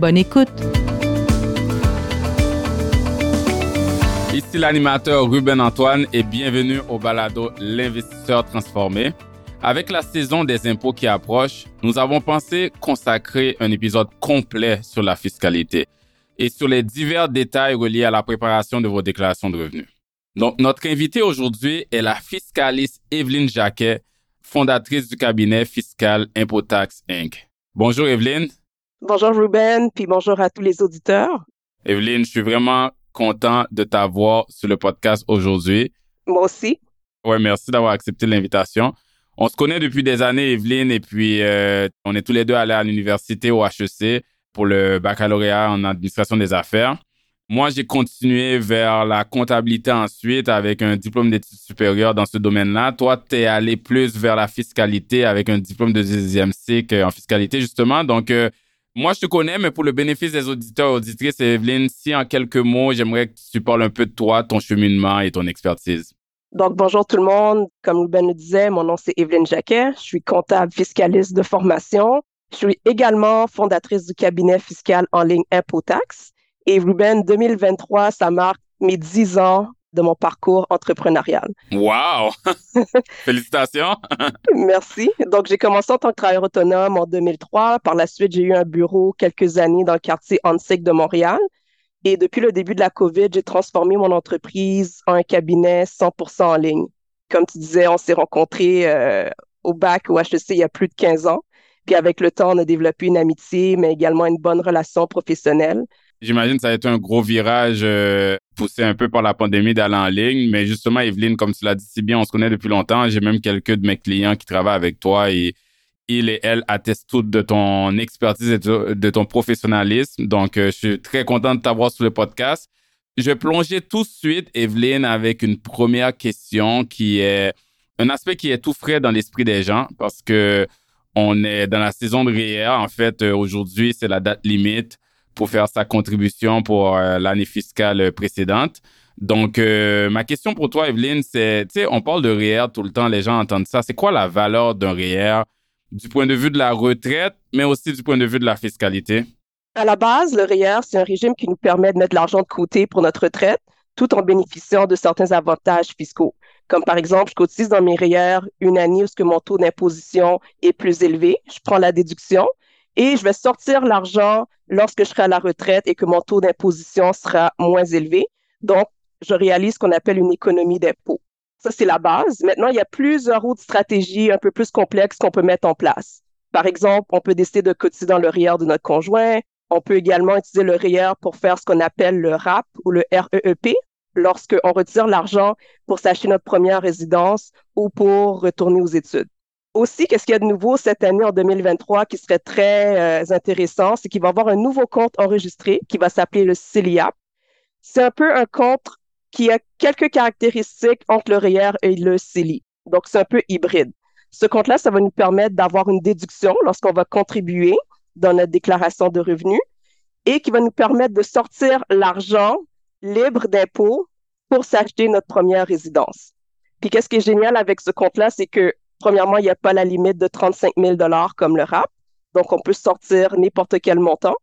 Bonne écoute! Ici l'animateur Ruben Antoine et bienvenue au balado L'investisseur transformé. Avec la saison des impôts qui approche, nous avons pensé consacrer un épisode complet sur la fiscalité et sur les divers détails reliés à la préparation de vos déclarations de revenus. Donc, notre invitée aujourd'hui est la fiscaliste Evelyne Jacquet, fondatrice du cabinet fiscal Impotax Inc. Bonjour Evelyne. Bonjour Ruben, puis bonjour à tous les auditeurs. Evelyne, je suis vraiment content de t'avoir sur le podcast aujourd'hui. Moi aussi. Ouais, merci d'avoir accepté l'invitation. On se connaît depuis des années, Evelyne, et puis euh, on est tous les deux allés à l'université au HEC pour le baccalauréat en administration des affaires. Moi, j'ai continué vers la comptabilité ensuite avec un diplôme d'études supérieures dans ce domaine-là. Toi, tu es allé plus vers la fiscalité avec un diplôme de deuxième cycle en fiscalité, justement. Donc, euh, moi, je te connais, mais pour le bénéfice des auditeurs et auditrices, Evelyne, si en quelques mots, j'aimerais que tu parles un peu de toi, ton cheminement et ton expertise. Donc, bonjour tout le monde. Comme Ruben le disait, mon nom c'est Evelyne Jacquet. Je suis comptable fiscaliste de formation. Je suis également fondatrice du cabinet fiscal en ligne Impotax. Et Ruben, 2023, ça marque mes 10 ans de mon parcours entrepreneurial. Wow! Félicitations! Merci. Donc, j'ai commencé en tant que travailleur autonome en 2003. Par la suite, j'ai eu un bureau quelques années dans le quartier Hansik de Montréal. Et depuis le début de la COVID, j'ai transformé mon entreprise en un cabinet 100% en ligne. Comme tu disais, on s'est rencontrés euh, au bac au HEC il y a plus de 15 ans. Puis avec le temps, on a développé une amitié, mais également une bonne relation professionnelle. J'imagine que ça a été un gros virage euh, poussé un peu par la pandémie d'aller en ligne. Mais justement, Evelyne, comme tu l'as dit si bien, on se connaît depuis longtemps. J'ai même quelques de mes clients qui travaillent avec toi et il et elle attestent toutes de ton expertise et de ton professionnalisme. Donc, euh, je suis très content de t'avoir sur le podcast. Je vais plonger tout de suite, Evelyne, avec une première question qui est un aspect qui est tout frais dans l'esprit des gens parce que on est dans la saison de REER. En fait, euh, aujourd'hui, c'est la date limite pour faire sa contribution pour euh, l'année fiscale précédente. Donc, euh, ma question pour toi, Evelyne, c'est, tu sais, on parle de REER tout le temps, les gens entendent ça. C'est quoi la valeur d'un REER du point de vue de la retraite, mais aussi du point de vue de la fiscalité? À la base, le REER, c'est un régime qui nous permet de mettre l'argent de côté pour notre retraite tout en bénéficiant de certains avantages fiscaux. Comme par exemple, je cotise dans mes REER une année où ce que mon taux d'imposition est plus élevé, je prends la déduction et je vais sortir l'argent lorsque je serai à la retraite et que mon taux d'imposition sera moins élevé. Donc, je réalise ce qu'on appelle une économie d'impôt. Ça, c'est la base. Maintenant, il y a plusieurs autres stratégies un peu plus complexes qu'on peut mettre en place. Par exemple, on peut décider de cotiser dans le REER de notre conjoint. On peut également utiliser le REER pour faire ce qu'on appelle le RAP ou le REEP, lorsqu'on retire l'argent pour s'acheter notre première résidence ou pour retourner aux études. Aussi, qu'est-ce qu'il y a de nouveau cette année en 2023 qui serait très euh, intéressant, c'est qu'il va y avoir un nouveau compte enregistré qui va s'appeler le CELIAP. C'est un peu un compte qui a quelques caractéristiques entre le REER et le CELI. Donc, c'est un peu hybride. Ce compte-là, ça va nous permettre d'avoir une déduction lorsqu'on va contribuer dans notre déclaration de revenus et qui va nous permettre de sortir l'argent libre d'impôts pour s'acheter notre première résidence. Puis qu'est-ce qui est génial avec ce compte-là, c'est que premièrement, il n'y a pas la limite de 35 000 dollars comme le RAP, donc on peut sortir n'importe quel montant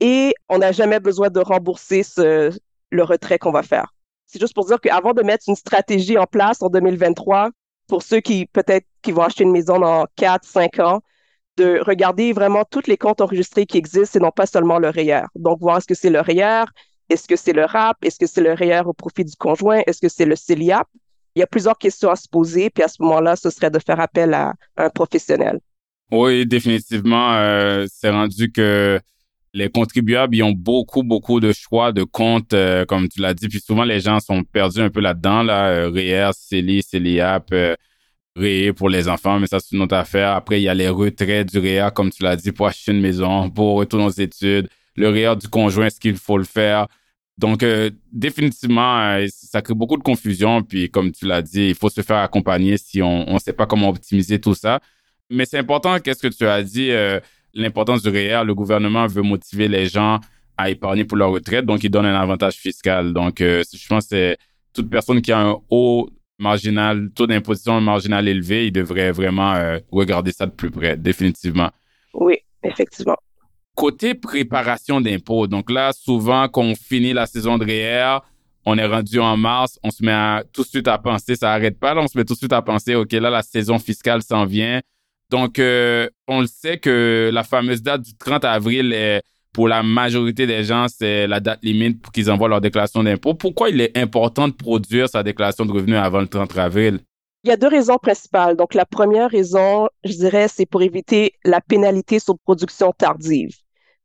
et on n'a jamais besoin de rembourser le retrait qu'on va faire. C'est juste pour dire qu'avant de mettre une stratégie en place en 2023, pour ceux qui peut-être qui vont acheter une maison dans 4, 5 ans, de regarder vraiment tous les comptes enregistrés qui existent et non pas seulement le REER. Donc, voir est-ce que c'est le REER, est-ce que c'est le RAP? Est-ce que c'est le REER au profit du conjoint? Est-ce que c'est le CELIAP? Il y a plusieurs questions à se poser, puis à ce moment-là, ce serait de faire appel à, un professionnel. Oui, définitivement, euh, c'est rendu que les contribuables, ils ont beaucoup, beaucoup de choix de comptes, euh, comme tu l'as dit. Puis souvent, les gens sont perdus un peu là-dedans, là. REER, CELI, CELIAP, REER pour les enfants, mais ça, c'est une autre affaire. Après, il y a les retraits du REER, comme tu l'as dit, pour acheter une maison, pour retourner aux études le REER du conjoint, est-ce qu'il faut le faire? Donc, euh, définitivement, euh, ça crée beaucoup de confusion. Puis, comme tu l'as dit, il faut se faire accompagner si on ne sait pas comment optimiser tout ça. Mais c'est important, qu'est-ce que tu as dit, euh, l'importance du REER. Le gouvernement veut motiver les gens à épargner pour leur retraite, donc il donne un avantage fiscal. Donc, je pense que c'est toute personne qui a un haut marginal, taux d'imposition marginal élevé, il devrait vraiment regarder ça de plus près, définitivement. Oui, effectivement. Côté préparation d'impôts, donc là, souvent, quand on finit la saison de REER, on est rendu en mars, on se met tout de suite à penser, ça arrête pas, là, on se met tout de suite à penser, OK, là, la saison fiscale s'en vient. Donc, euh, on le sait que la fameuse date du 30 avril, est, pour la majorité des gens, c'est la date limite pour qu'ils envoient leur déclaration d'impôt. Pourquoi il est important de produire sa déclaration de revenus avant le 30 avril? Il y a deux raisons principales. Donc, la première raison, je dirais, c'est pour éviter la pénalité sur production tardive.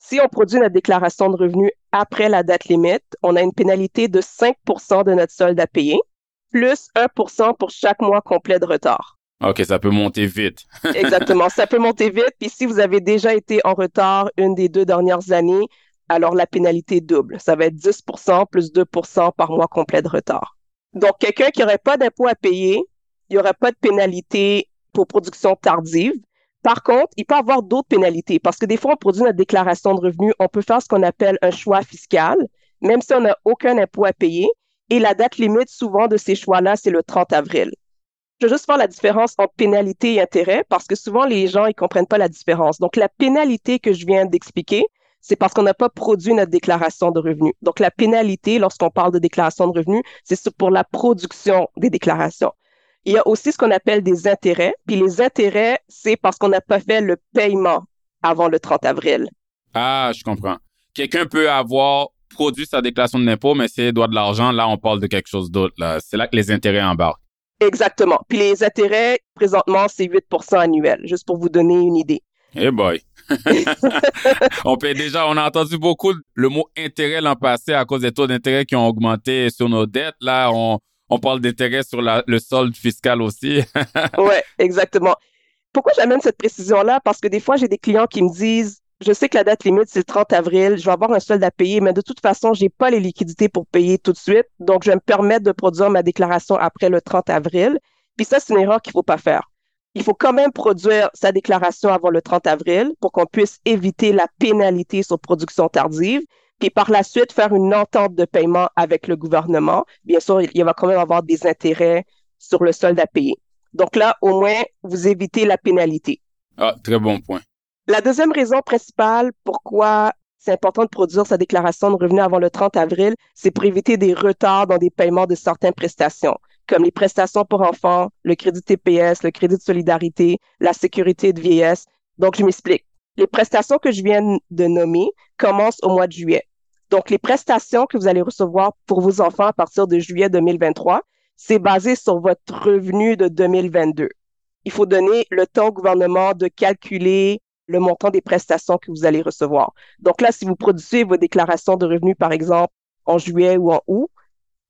Si on produit notre déclaration de revenus après la date limite, on a une pénalité de 5% de notre solde à payer, plus 1% pour chaque mois complet de retard. OK, ça peut monter vite. Exactement, ça peut monter vite. Puis si vous avez déjà été en retard une des deux dernières années, alors la pénalité double. Ça va être 10% plus 2% par mois complet de retard. Donc, quelqu'un qui n'aurait pas d'impôt à payer, il n'y aurait pas de pénalité pour production tardive. Par contre, il peut y avoir d'autres pénalités parce que des fois, on produit notre déclaration de revenus, on peut faire ce qu'on appelle un choix fiscal, même si on n'a aucun impôt à payer. Et la date limite souvent de ces choix-là, c'est le 30 avril. Je veux juste faire la différence entre pénalité et intérêt parce que souvent les gens, ils comprennent pas la différence. Donc, la pénalité que je viens d'expliquer, c'est parce qu'on n'a pas produit notre déclaration de revenus. Donc, la pénalité, lorsqu'on parle de déclaration de revenus, c'est pour la production des déclarations. Il y a aussi ce qu'on appelle des intérêts. Puis les intérêts, c'est parce qu'on n'a pas fait le paiement avant le 30 avril. Ah, je comprends. Quelqu'un peut avoir produit sa déclaration d'impôt, mais s'il doit de l'argent, là, on parle de quelque chose d'autre. C'est là que les intérêts embarquent. Exactement. Puis les intérêts, présentement, c'est 8% annuel, juste pour vous donner une idée. Eh boy. on paye déjà, on a entendu beaucoup le mot intérêt l'an passé à cause des taux d'intérêt qui ont augmenté sur nos dettes. Là, on, on parle d'intérêt sur le solde fiscal aussi. oui, exactement. Pourquoi j'amène cette précision-là? Parce que des fois, j'ai des clients qui me disent, je sais que la date limite, c'est le 30 avril, je vais avoir un solde à payer, mais de toute façon, j'ai pas les liquidités pour payer tout de suite. Donc, je vais me permettre de produire ma déclaration après le 30 avril. Puis ça, c'est une erreur qu'il faut pas faire. Il faut quand même produire sa déclaration avant le 30 avril pour qu'on puisse éviter la pénalité sur production tardive puis par la suite faire une entente de paiement avec le gouvernement. Bien sûr, il va quand même avoir des intérêts sur le solde à payer. Donc là, au moins, vous évitez la pénalité. Ah, très bon point. La deuxième raison principale pourquoi c'est important de produire sa déclaration de revenus avant le 30 avril, c'est pour éviter des retards dans des paiements de certaines prestations, comme les prestations pour enfants, le crédit TPS, le crédit de solidarité, la sécurité de vieillesse. Donc, je m'explique. Les prestations que je viens de nommer commencent au mois de juillet. Donc, les prestations que vous allez recevoir pour vos enfants à partir de juillet 2023, c'est basé sur votre revenu de 2022. Il faut donner le temps au gouvernement de calculer le montant des prestations que vous allez recevoir. Donc là, si vous produisez vos déclarations de revenus, par exemple, en juillet ou en août,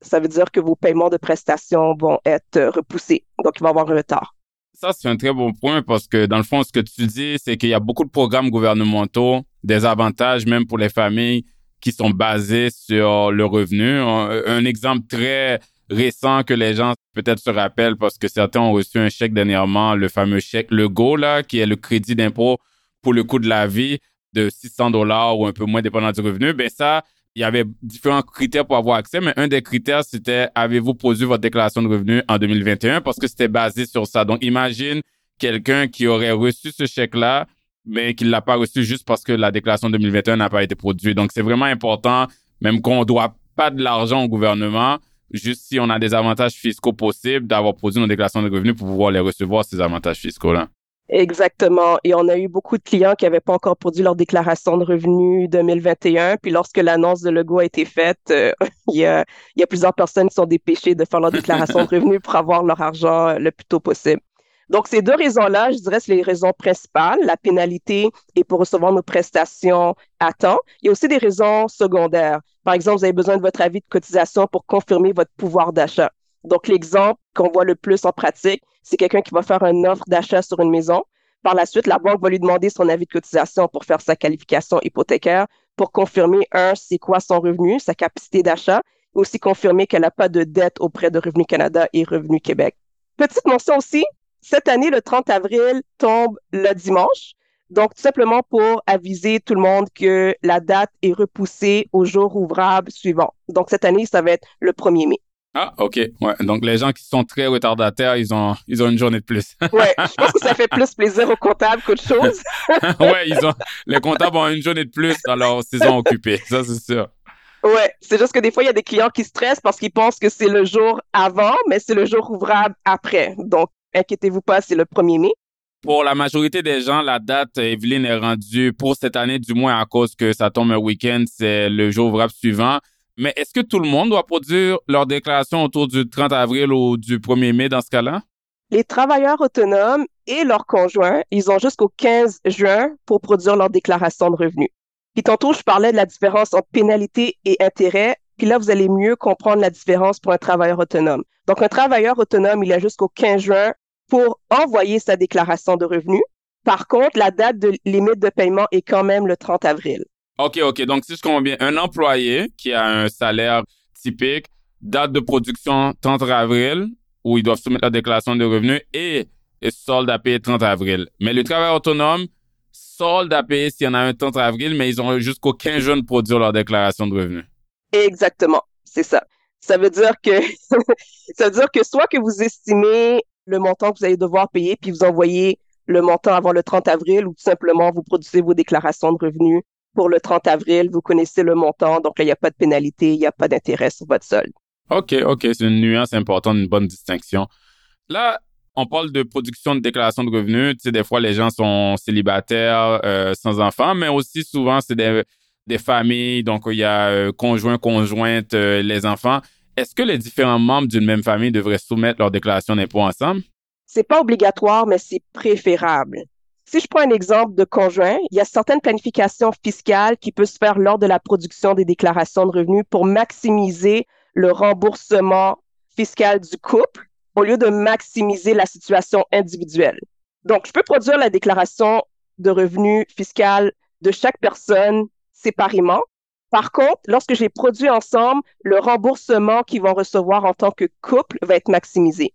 ça veut dire que vos paiements de prestations vont être repoussés. Donc, il va y avoir un retard. Ça, c'est un très bon point parce que dans le fond, ce que tu dis, c'est qu'il y a beaucoup de programmes gouvernementaux, des avantages même pour les familles qui sont basés sur le revenu. Un, exemple très récent que les gens peut-être se rappellent parce que certains ont reçu un chèque dernièrement, le fameux chèque Legault, là, qui est le crédit d'impôt pour le coût de la vie de 600 dollars ou un peu moins dépendant du revenu. Ben ça, il y avait différents critères pour avoir accès, mais un des critères, c'était avez-vous produit votre déclaration de revenus en 2021 parce que c'était basé sur ça. Donc, imagine quelqu'un qui aurait reçu ce chèque-là, mais qui ne l'a pas reçu juste parce que la déclaration 2021 n'a pas été produite. Donc, c'est vraiment important, même qu'on ne doit pas de l'argent au gouvernement, juste si on a des avantages fiscaux possibles, d'avoir produit nos déclarations de revenus pour pouvoir les recevoir, ces avantages fiscaux-là. Exactement. Et on a eu beaucoup de clients qui n'avaient pas encore produit leur déclaration de revenus 2021. Puis lorsque l'annonce de Lego a été faite, euh, il, y a, plusieurs personnes qui sont dépêchées de faire leur déclaration de revenus pour avoir leur argent euh, le plus tôt possible. Donc, ces deux raisons-là, je dirais, c'est les raisons principales. La pénalité est pour recevoir nos prestations à temps. Il y a aussi des raisons secondaires. Par exemple, vous avez besoin de votre avis de cotisation pour confirmer votre pouvoir d'achat. Donc, l'exemple qu'on voit le plus en pratique, c'est quelqu'un qui va faire une offre d'achat sur une maison. Par la suite, la banque va lui demander son avis de cotisation pour faire sa qualification hypothécaire. pour confirmer, un, c'est quoi son revenu, sa capacité d'achat, et aussi confirmer qu'elle n'a pas de dette auprès de Revenu Canada et Revenu Québec. Petite mention aussi, cette année, le 30 avril tombe le dimanche. Donc, tout simplement pour aviser tout le monde que la date est repoussée au jour ouvrable suivant. Donc, cette année, ça va être le 1er mai. Ah, OK. Ouais. Donc, les gens qui sont très retardataires, ils ont, ils ont une journée de plus. ouais. Je pense que ça fait plus plaisir aux comptables qu'autre chose. ouais, ils ont, les comptables ont une journée de plus dans leur saison occupée. Ça, c'est sûr. Ouais. C'est juste que des fois, il y a des clients qui stressent parce qu'ils pensent que c'est le jour avant, mais c'est le jour ouvrable après. Donc, inquiétez-vous pas, c'est le 1er mai. Pour la majorité des gens, la date, Evelyne, est rendue pour cette année, du moins à cause que ça tombe un week-end, c'est le jour ouvrable suivant. Mais est-ce que tout le monde doit produire leur déclaration autour du 30 avril ou du 1er mai dans ce cas-là? Les travailleurs autonomes et leurs conjoints, ils ont jusqu'au 15 juin pour produire leur déclaration de revenus. Puis tantôt, je parlais de la différence entre pénalité et intérêt. Puis là, vous allez mieux comprendre la différence pour un travailleur autonome. Donc, un travailleur autonome, il a jusqu'au 15 juin pour envoyer sa déclaration de revenus. Par contre, la date de limite de paiement est quand même le 30 avril. OK, OK. Donc, si je comprends bien, un employé qui a un salaire typique, date de production 30 avril, où ils doivent soumettre la déclaration de revenus et, solde à payer 30 avril. Mais le travailleur autonome, solde à payer s'il y en a un 30 avril, mais ils ont jusqu'au 15 juin de produire leur déclaration de revenus. Exactement. C'est ça. Ça veut dire que, ça veut dire que soit que vous estimez le montant que vous allez devoir payer, puis vous envoyez le montant avant le 30 avril, ou tout simplement vous produisez vos déclarations de revenus pour le 30 avril, vous connaissez le montant, donc là, il n'y a pas de pénalité, il n'y a pas d'intérêt sur votre solde. OK, OK, c'est une nuance importante, une bonne distinction. Là, on parle de production de déclaration de revenus. Tu sais, des fois, les gens sont célibataires, euh, sans enfants, mais aussi souvent, c'est des, des familles, donc il y a euh, conjoint, conjointe, euh, les enfants. Est-ce que les différents membres d'une même famille devraient soumettre leur déclaration d'impôt ensemble? C'est pas obligatoire, mais c'est préférable. Si je prends un exemple de conjoint, il y a certaines planifications fiscales qui peuvent se faire lors de la production des déclarations de revenus pour maximiser le remboursement fiscal du couple au lieu de maximiser la situation individuelle. Donc, je peux produire la déclaration de revenus fiscal de chaque personne séparément. Par contre, lorsque j'ai produit ensemble, le remboursement qu'ils vont recevoir en tant que couple va être maximisé.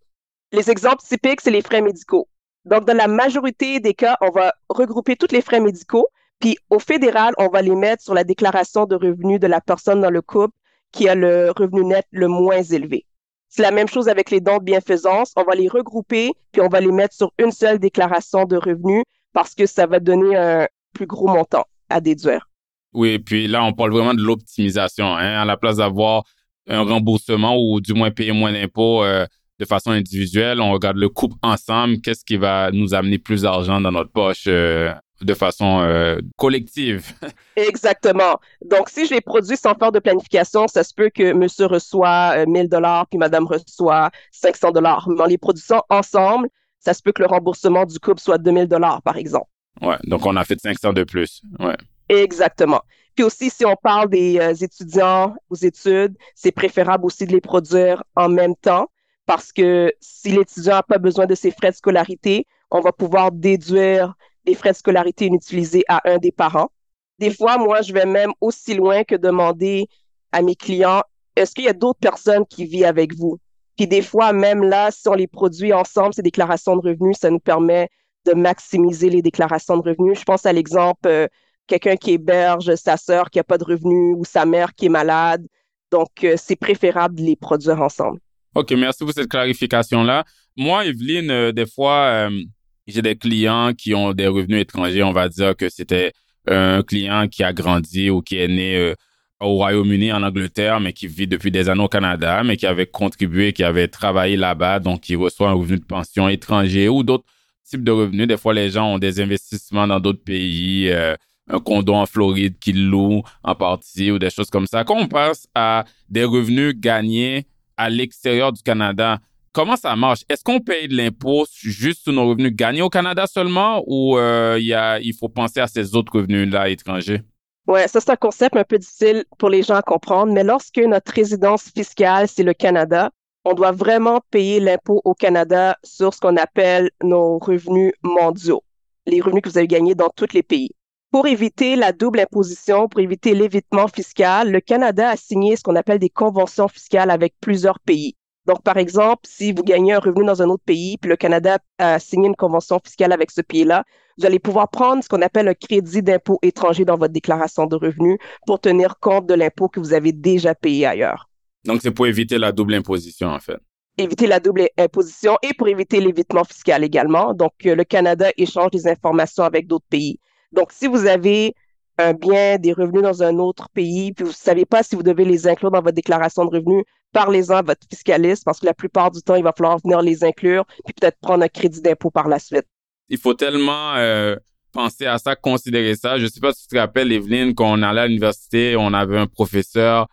Les exemples typiques, c'est les frais médicaux. Donc, dans la majorité des cas, on va regrouper tous les frais médicaux, puis au fédéral, on va les mettre sur la déclaration de revenus de la personne dans le couple qui a le revenu net le moins élevé. C'est la même chose avec les dons de bienfaisance. On va les regrouper, puis on va les mettre sur une seule déclaration de revenus parce que ça va donner un plus gros montant à déduire. Oui, puis là, on parle vraiment de l'optimisation. Hein? À la place d'avoir un remboursement ou du moins payer moins d'impôts, euh, de façon individuelle, on regarde le couple ensemble, qu'est-ce qui va nous amener plus d'argent dans notre poche euh, de façon euh, collective? Exactement. Donc, si je les produis sans faire de planification, ça se peut que monsieur reçoit 1000 euh, dollars puis madame reçoit 500 dollars. Mais en les produisant ensemble, ça se peut que le remboursement du couple soit 2000 dollars, par exemple. Ouais. Donc, on a fait 500 de plus. Ouais. Exactement. Puis aussi, si on parle des étudiants aux études, c'est préférable aussi de les produire en même temps parce que si l'étudiant n'a pas besoin de ses frais de scolarité, on va pouvoir déduire les frais de scolarité inutilisés à un des parents. Des fois, moi, je vais même aussi loin que demander à mes clients, est-ce qu'il y a d'autres personnes qui vivent avec vous? Puis des fois, même là, si on les produit ensemble, ces déclarations de revenus, ça nous permet de maximiser les déclarations de revenus. Je pense à l'exemple, euh, quelqu'un qui héberge sa sœur qui n'a pas de revenus ou sa mère qui est malade. Donc, euh, c'est préférable de les produire ensemble. OK, merci pour cette clarification-là. Moi, Evelyne, euh, des fois, euh, j'ai des clients qui ont des revenus étrangers. On va dire que c'était un client qui a grandi ou qui est né euh, au Royaume-Uni, en Angleterre, mais qui vit depuis des années au Canada, mais qui avait contribué, qui avait travaillé là-bas, donc qui reçoit un revenu de pension étranger ou d'autres types de revenus. Des fois, les gens ont des investissements dans d'autres pays, un condo en Floride qu'ils louent en partie ou des choses comme ça. Quand on passe à des revenus gagnés à l'extérieur du Canada, comment ça marche? Est-ce qu'on paye de l'impôt juste sur nos revenus gagnés au Canada seulement ou euh, il faut penser à ces autres revenus-là étrangers? Oui, ça c'est un concept un peu difficile pour les gens à comprendre, mais lorsque notre résidence fiscale, c'est le Canada, on doit vraiment payer l'impôt au Canada sur ce qu'on appelle nos revenus mondiaux, les revenus que vous avez gagnés dans tous les pays. Pour éviter la double imposition, pour éviter l'évitement fiscal, le Canada a signé ce qu'on appelle des conventions fiscales avec plusieurs pays. Donc, par exemple, si vous gagnez un revenu dans un autre pays, puis le Canada a signé une convention fiscale avec ce pays-là, vous allez pouvoir prendre ce qu'on appelle un crédit d'impôt étranger dans votre déclaration de revenus pour tenir compte de l'impôt que vous avez déjà payé ailleurs. Donc, c'est pour éviter la double imposition, en fait. Éviter la double imposition et pour éviter l'évitement fiscal également. Donc, euh, le Canada échange des informations avec d'autres pays. Donc, si vous avez un bien, des revenus dans un autre pays, puis vous ne savez pas si vous devez les inclure dans votre déclaration de revenus, parlez-en à votre fiscaliste parce que la plupart du temps, il va falloir venir les inclure, puis peut-être prendre un crédit d'impôt par la suite. Il faut tellement euh, penser à ça, considérer ça. Je ne sais pas si tu te rappelles, Evelyne, quand on allait à l'université, on avait un professeur,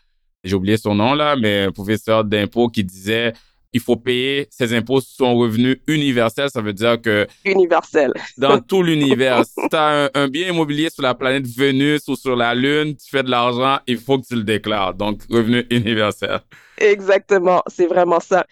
j'ai oublié son nom là, mais un professeur d'impôt qui disait il faut payer ses impôts sur son revenu universel. Ça veut dire que... Universel. dans tout l'univers. si tu as un, bien immobilier sur la planète Vénus ou sur la Lune, tu fais de l'argent, il faut que tu le déclares. Donc, revenu universel. Exactement. C'est vraiment ça.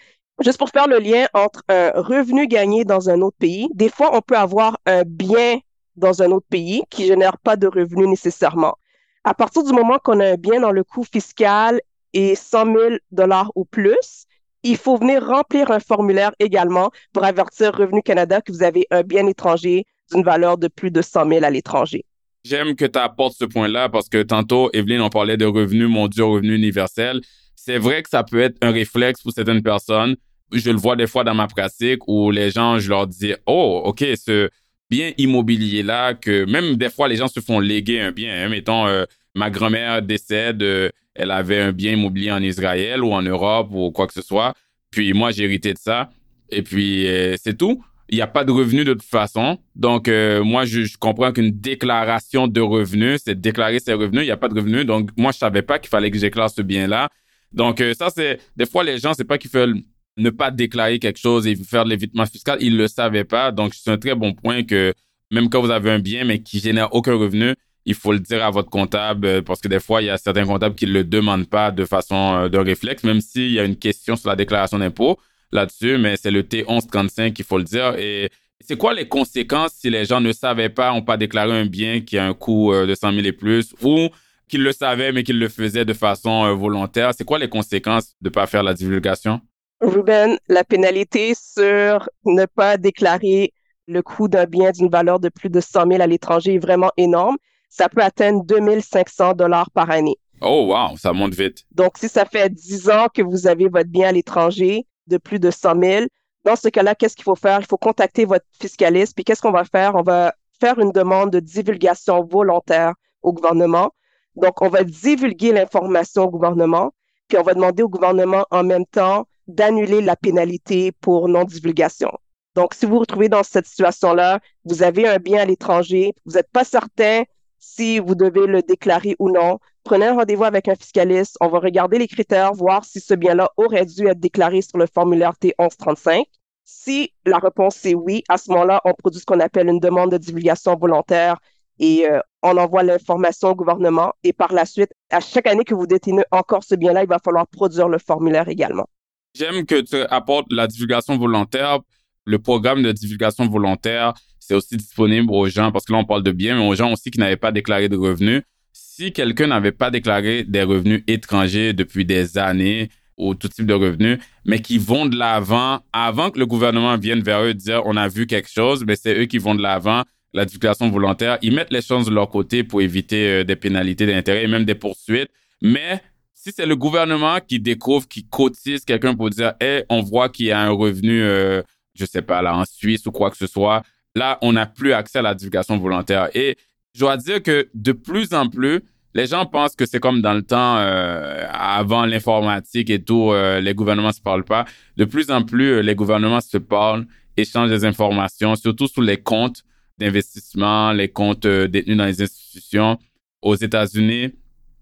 Juste pour faire le lien entre un revenu gagné dans un autre pays, des fois, on peut avoir un bien dans un autre pays qui génère pas de revenus nécessairement. À partir du moment qu'on a un bien dans le coût fiscal et 100 000 dollars ou plus, il faut venir remplir un formulaire également pour avertir Revenu Canada que vous avez un bien étranger d'une valeur de plus de 100 000 à l'étranger. J'aime que tu apportes ce point-là parce que tantôt, Evelyne, on parlait de revenu mondial, revenu universel. C'est vrai que ça peut être un réflexe pour certaines personnes. Je le vois des fois dans ma pratique où les gens, je leur dis, oh, OK, ce bien immobilier-là, que même des fois, les gens se font léguer un bien. Hein. Mettons, euh, ma grand-mère décède, euh, elle avait un bien immobilier en Israël ou en Europe ou quoi que ce soit. Puis moi, j'ai hérité de ça. Et puis, euh, c'est tout. Il n'y a pas de revenus de toute façon. Donc, euh, moi, je, comprends qu'une déclaration de revenus, c'est déclarer ses revenus. Il n'y a pas de revenus. Donc, moi, je savais pas qu'il fallait que j'éclaire ce bien-là. Donc, ça, c'est... Des fois, les gens, c'est pas qu'ils veulent ne pas déclarer quelque chose et faire de l'évitement fiscal. Ils le savaient pas. Donc, c'est un très bon point que même quand vous avez un bien, mais qui génère aucun revenu, il faut le dire à votre comptable euh, parce que des fois, il y a certains comptables qui ne le demandent pas de façon euh, de réflexe, même s'il y a une question sur la déclaration d'impôt là-dessus, mais c'est le T1135 qu'il faut le dire. Et c'est quoi les conséquences si les gens ne savaient pas, n'ont pas déclaré un bien qui a un coût euh, de 100 000 et plus ou qu'ils le savaient mais qu'ils le faisaient de façon volontaire? C'est quoi les conséquences de ne pas faire la divulgation? Ruben, la pénalité sur ne pas déclarer le coût d'un bien d'une valeur de plus de 100 000 à l'étranger est vraiment énorme ça peut atteindre 2500 dollars par année. Oh, wow, ça monte vite. Donc, si ça fait 10 ans que vous avez votre bien à l'étranger de plus de 100 000, dans ce cas-là, qu'est-ce qu'il faut faire? Il faut contacter votre fiscaliste. Puis, qu'est-ce qu'on va faire? On va faire une demande de divulgation volontaire au gouvernement. Donc, on va divulguer l'information au gouvernement, puis on va demander au gouvernement en même temps d'annuler la pénalité pour non-divulgation. Donc, si vous vous retrouvez dans cette situation-là, vous avez un bien à l'étranger, vous n'êtes pas certain si vous devez le déclarer ou non. Prenez un rendez-vous avec un fiscaliste. On va regarder les critères, voir si ce bien-là aurait dû être déclaré sur le formulaire T1135. Si la réponse est oui, à ce moment-là, on produit ce qu'on appelle une demande de divulgation volontaire et euh, on envoie l'information au gouvernement. Et par la suite, à chaque année que vous détenez encore ce bien-là, il va falloir produire le formulaire également. J'aime que tu apportes la divulgation volontaire. Le programme de divulgation volontaire, c'est aussi disponible aux gens, parce que là, on parle de biens, mais aux gens aussi qui n'avaient pas déclaré de revenus. Si quelqu'un n'avait pas déclaré des revenus étrangers depuis des années ou tout type de revenus, mais qui vont de l'avant avant que le gouvernement vienne vers eux dire on a vu quelque chose, mais c'est eux qui vont de l'avant, la déclaration volontaire, ils mettent les choses de leur côté pour éviter euh, des pénalités d'intérêt et même des poursuites. Mais si c'est le gouvernement qui découvre, qui cotise quelqu'un pour dire, hey, on voit qu'il y a un revenu, euh, je sais pas, là, en Suisse ou quoi que ce soit, là, on n'a plus accès à la divulgation volontaire. Et je dois dire que de plus en plus, les gens pensent que c'est comme dans le temps euh, avant l'informatique et tout, euh, les gouvernements se parlent pas. De plus en plus, euh, les gouvernements se parlent, échangent des informations, surtout sur les comptes d'investissement, les comptes détenus dans les institutions. Aux États-Unis,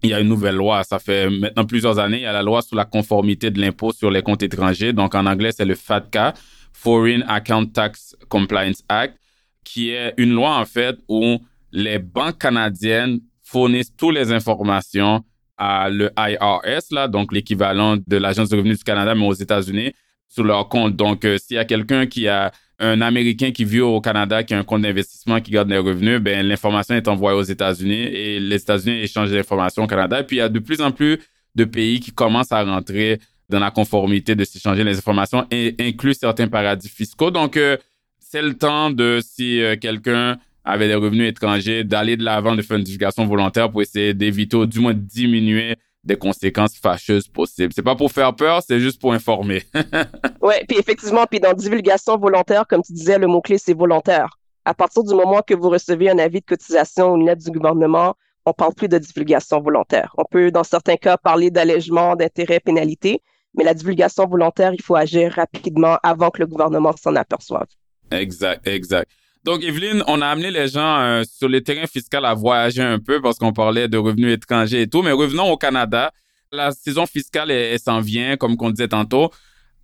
il y a une nouvelle loi. Ça fait maintenant plusieurs années. Il y a la loi sur la conformité de l'impôt sur les comptes étrangers. Donc en anglais, c'est le FATCA, Foreign Account Tax Compliance Act qui est une loi en fait où les banques canadiennes fournissent toutes les informations à le IRS, là, donc l'équivalent de l'Agence de revenus du Canada, mais aux États-Unis, sur leur compte. Donc, euh, s'il y a quelqu'un qui a un Américain qui vit au Canada, qui a un compte d'investissement, qui garde des revenus, ben l'information est envoyée aux États-Unis et les États-Unis échangent l'information au Canada. Et puis il y a de plus en plus de pays qui commencent à rentrer dans la conformité de s'échanger les informations et incluent certains paradis fiscaux. Donc euh, c'est le temps de si euh, quelqu'un avait des revenus étrangers d'aller de l'avant de faire une divulgation volontaire pour essayer d'éviter ou du moins diminuer des conséquences fâcheuses possibles? C'est pas pour faire peur, c'est juste pour informer. ouais, puis effectivement, puis dans divulgation volontaire, comme tu disais, le mot-clé, c'est volontaire. À partir du moment que vous recevez un avis de cotisation ou une lettre du gouvernement, on parle plus de divulgation volontaire. On peut, dans certains cas, parler d'allègement d'intérêts pénalité, mais la divulgation volontaire, il faut agir rapidement avant que le gouvernement s'en aperçoive. Exact, exact. Donc, Evelyne, on a amené les gens euh, sur le terrain fiscal à voyager un peu parce qu'on parlait de revenus étrangers et tout. Mais revenons au Canada. La saison fiscale, elle, s'en vient, comme on disait tantôt.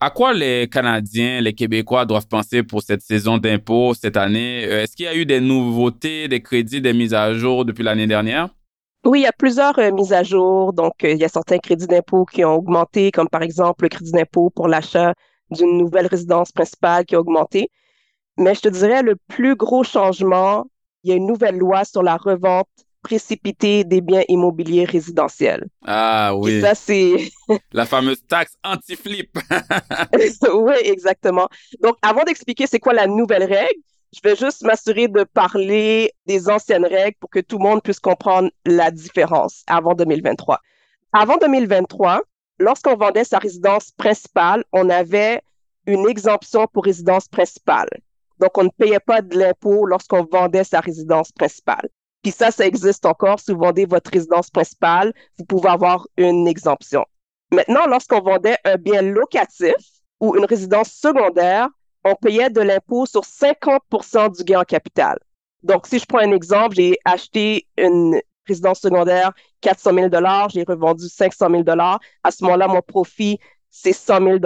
À quoi les Canadiens, les Québécois doivent penser pour cette saison d'impôts cette année? Euh, est-ce qu'il y a eu des nouveautés, des crédits, des mises à jour depuis l'année dernière? Oui, il y a plusieurs euh, mises à jour. Donc, il y a certains crédits d'impôt qui ont augmenté, comme par exemple le crédit d'impôt pour l'achat d'une nouvelle résidence principale qui a augmenté. Mais je te dirais, le plus gros changement, il y a une nouvelle loi sur la revente précipitée des biens immobiliers résidentiels. Ah oui. Et ça, c'est... la fameuse taxe anti-flip. oui, exactement. Donc, avant d'expliquer c'est quoi la nouvelle règle, je vais juste m'assurer de parler des anciennes règles pour que tout le monde puisse comprendre la différence avant 2023. Avant 2023, lorsqu'on vendait sa résidence principale, on avait une exemption pour résidence principale. Donc, on ne payait pas de l'impôt lorsqu'on vendait sa résidence principale. Puis ça, ça existe encore. Si vous vendez votre résidence principale, vous pouvez avoir une exemption. Maintenant, lorsqu'on vendait un bien locatif ou une résidence secondaire, on payait de l'impôt sur 50% du gain en capital. Donc, si je prends un exemple, j'ai acheté une résidence secondaire 400 000 j'ai revendu 500 000 À ce moment-là, mon profit, c'est 100 000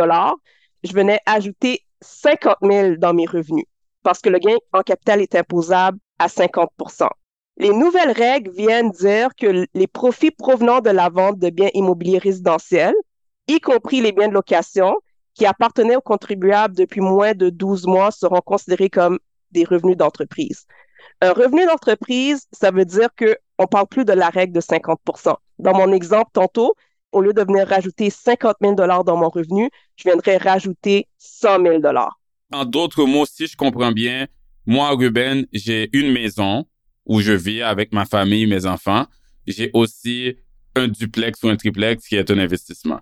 Je venais ajouter 50 000 dans mes revenus parce que le gain en capital est imposable à 50% Les nouvelles règles viennent dire que les profits provenant de la vente de biens immobiliers résidentiels, y compris les biens de location, qui appartenaient aux contribuables depuis moins de 12 mois, seront considérés comme des revenus d'entreprise. Un revenu d'entreprise, ça veut dire que on parle plus de la règle de 50% Dans mon exemple tantôt, au lieu de venir rajouter 50 000 dollars dans mon revenu, je viendrais rajouter 100 000 dollars. En d'autres mots, si je comprends bien, moi, Ruben, j'ai une maison où je vis avec ma famille, mes enfants. J'ai aussi un duplex ou un triplex qui est un investissement.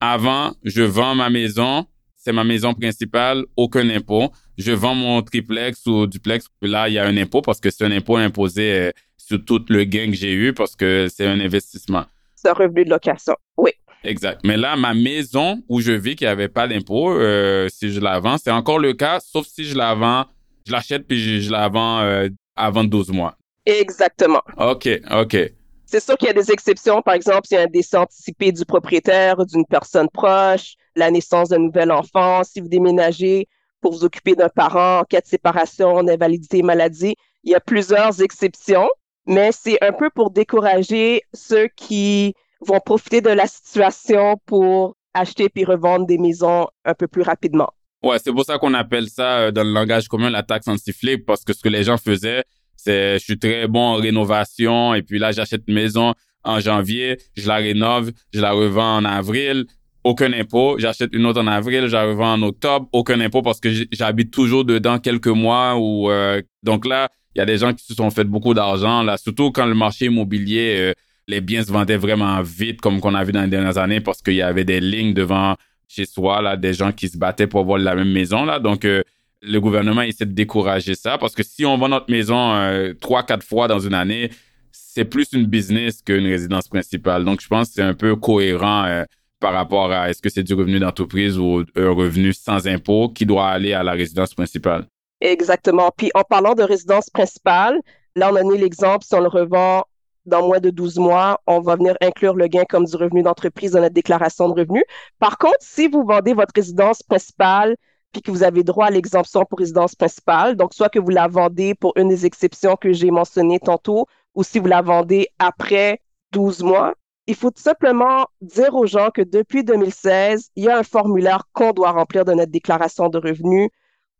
Avant, je vends ma maison, c'est ma maison principale, aucun impôt. Je vends mon triplex ou duplex, là, il y a un impôt parce que c'est un impôt imposé euh, sur tout le gain que j'ai eu parce que c'est un investissement. C'est un revenu de location, oui. Exact. Mais là, ma maison où je vis qui avait pas d'impôt, euh, si je la vends, c'est encore le cas, sauf si je la vends, je l'achète puis je, la vends euh, avant 12 mois. Exactement. OK, OK. C'est sûr qu'il y a des exceptions. Par exemple, s'il y a un décès anticipé du propriétaire, d'une personne proche, la naissance d'un nouvel enfant, si vous déménagez pour vous occuper d'un parent en cas de séparation, d'invalidité, maladie, il y a plusieurs exceptions, mais c'est un peu pour décourager ceux qui vont profiter de la situation pour acheter puis revendre des maisons un peu plus rapidement. Ouais, c'est pour ça qu'on appelle ça euh, dans le langage commun la taxe anti-flip parce que ce que les gens faisaient, c'est je suis très bon en rénovation et puis là j'achète une maison en janvier, je la rénove, je la revends en avril, aucun impôt, j'achète une autre en avril, je la revends en octobre, aucun impôt parce que j'habite toujours dedans quelques mois ou euh, donc là, il y a des gens qui se sont fait beaucoup d'argent là, surtout quand le marché immobilier euh, les biens se vendaient vraiment vite, comme qu'on a vu dans les dernières années, parce qu'il y avait des lignes devant chez soi, là, des gens qui se battaient pour avoir la même maison, là. Donc, euh, le gouvernement essaie de décourager ça, parce que si on vend notre maison euh, trois, quatre fois dans une année, c'est plus une business qu'une résidence principale. Donc, je pense que c'est un peu cohérent euh, par rapport à est-ce que c'est du revenu d'entreprise ou un revenu sans impôt qui doit aller à la résidence principale. Exactement. Puis, en parlant de résidence principale, là, on a mis l'exemple, si on le revend dans moins de 12 mois, on va venir inclure le gain comme du revenu d'entreprise dans notre déclaration de revenus. Par contre, si vous vendez votre résidence principale puis que vous avez droit à l'exemption pour résidence principale, donc soit que vous la vendez pour une des exceptions que j'ai mentionnées tantôt, ou si vous la vendez après 12 mois, il faut tout simplement dire aux gens que depuis 2016, il y a un formulaire qu'on doit remplir de notre déclaration de revenus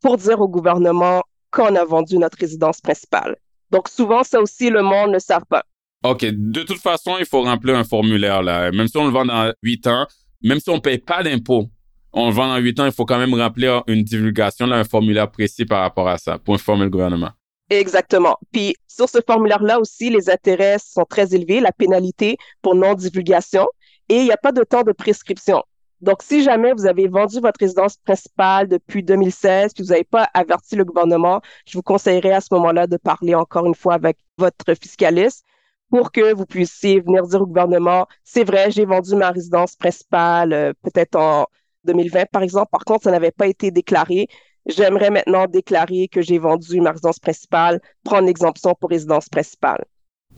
pour dire au gouvernement qu'on a vendu notre résidence principale. Donc souvent, ça aussi, le monde ne savent pas. OK. De toute façon, il faut remplir un formulaire, là. Même si on le vend dans huit ans, même si on paye pas d'impôts, on le vend dans huit ans, il faut quand même remplir une divulgation, là, un formulaire précis par rapport à ça, pour informer le gouvernement. Exactement. Puis sur ce formulaire-là aussi, les intérêts sont très élevés, la pénalité pour non-divulgation, et il n'y a pas de temps de prescription. Donc, si jamais vous avez vendu votre résidence principale depuis 2016, puis vous n'avez pas averti le gouvernement, je vous conseillerais à ce moment-là de parler encore une fois avec votre fiscaliste pour que vous puissiez venir dire au gouvernement, c'est vrai, j'ai vendu ma résidence principale euh, peut-être en 2020, par exemple. Par contre, ça n'avait pas été déclaré. J'aimerais maintenant déclarer que j'ai vendu ma résidence principale, prendre l'exemption pour résidence principale.